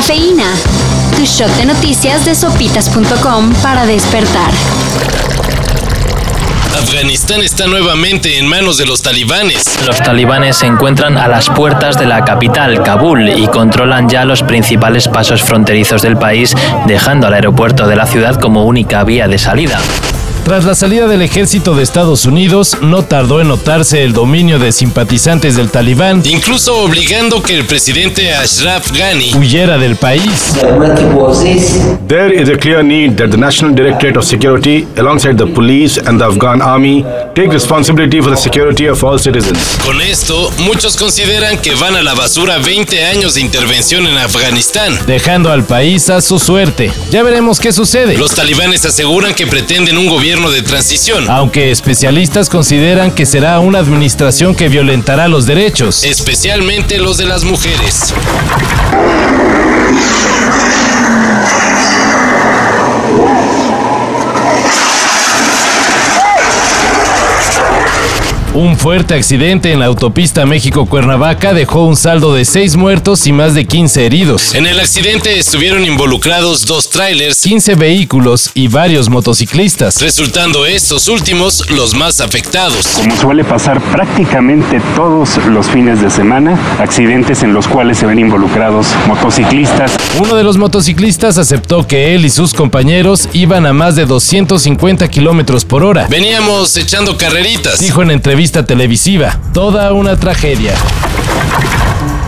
Cafeína. Tu shot de noticias de sopitas.com para despertar. Afganistán está nuevamente en manos de los talibanes. Los talibanes se encuentran a las puertas de la capital, Kabul, y controlan ya los principales pasos fronterizos del país, dejando al aeropuerto de la ciudad como única vía de salida. Tras la salida del ejército de Estados Unidos, no tardó en notarse el dominio de simpatizantes del talibán, incluso obligando que el presidente Ashraf Ghani huyera del país. There is a clear need that the National Directorate of Security, alongside the police and the Afghan army, take responsibility for the security of all citizens. Con esto, muchos consideran que van a la basura 20 años de intervención en Afganistán, dejando al país a su suerte. Ya veremos qué sucede. Los talibanes aseguran que pretenden un gobierno de transición. Aunque especialistas consideran que será una administración que violentará los derechos, especialmente los de las mujeres. Un fuerte accidente en la autopista México-Cuernavaca dejó un saldo de 6 muertos y más de 15 heridos. En el accidente estuvieron involucrados dos trailers, 15 vehículos y varios motociclistas, resultando estos últimos los más afectados. Como suele pasar prácticamente todos los fines de semana, accidentes en los cuales se ven involucrados motociclistas. Uno de los motociclistas aceptó que él y sus compañeros iban a más de 250 kilómetros por hora. Veníamos echando carreritas. Dijo en entrevista televisiva. Toda una tragedia.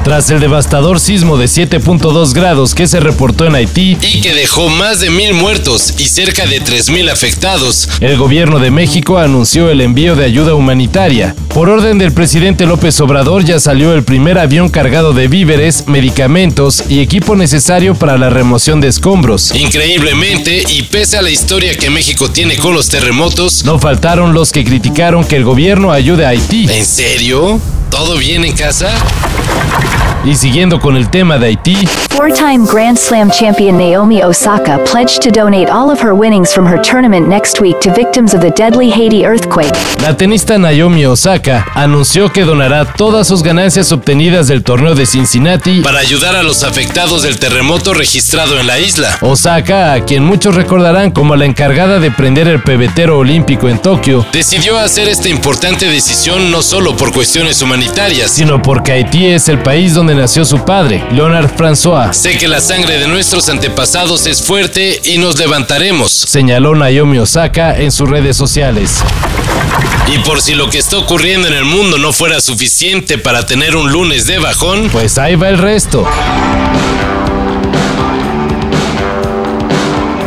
Tras el devastador sismo de 7.2 grados que se reportó en Haití y que dejó más de mil muertos y cerca de 3.000 afectados, el gobierno de México anunció el envío de ayuda humanitaria. Por orden del presidente López Obrador ya salió el primer avión cargado de víveres, medicamentos y equipo necesario para la remoción de escombros. Increíblemente, y pese a la historia que México tiene con los terremotos, no faltaron los que criticaron que el gobierno ayude a Haití. ¿En serio? ¿Todo bien en casa? Y siguiendo con el tema de Haití, four-time Grand Slam champion Naomi Osaka pledged to donate all of her winnings from her tournament next week to victims of the deadly Haiti earthquake. La tenista Naomi Osaka anunció que donará todas sus ganancias obtenidas del torneo de Cincinnati para ayudar a los afectados del terremoto registrado en la isla. Osaka, a quien muchos recordarán como la encargada de prender el pebetero olímpico en Tokio, decidió hacer esta importante decisión no solo por cuestiones humanitarias, sino porque Haití es el país donde nació su padre, Leonard François. Sé que la sangre de nuestros antepasados es fuerte y nos levantaremos, señaló Naomi Osaka en sus redes sociales. Y por si lo que está ocurriendo en el mundo no fuera suficiente para tener un lunes de bajón, pues ahí va el resto.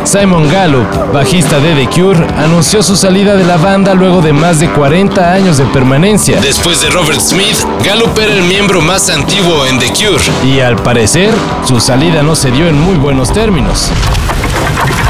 Simon Gallup, bajista de The Cure, anunció su salida de la banda luego de más de 40 años de permanencia. Después de Robert Smith, Gallup era el miembro más antiguo en The Cure. Y al parecer, su salida no se dio en muy buenos términos.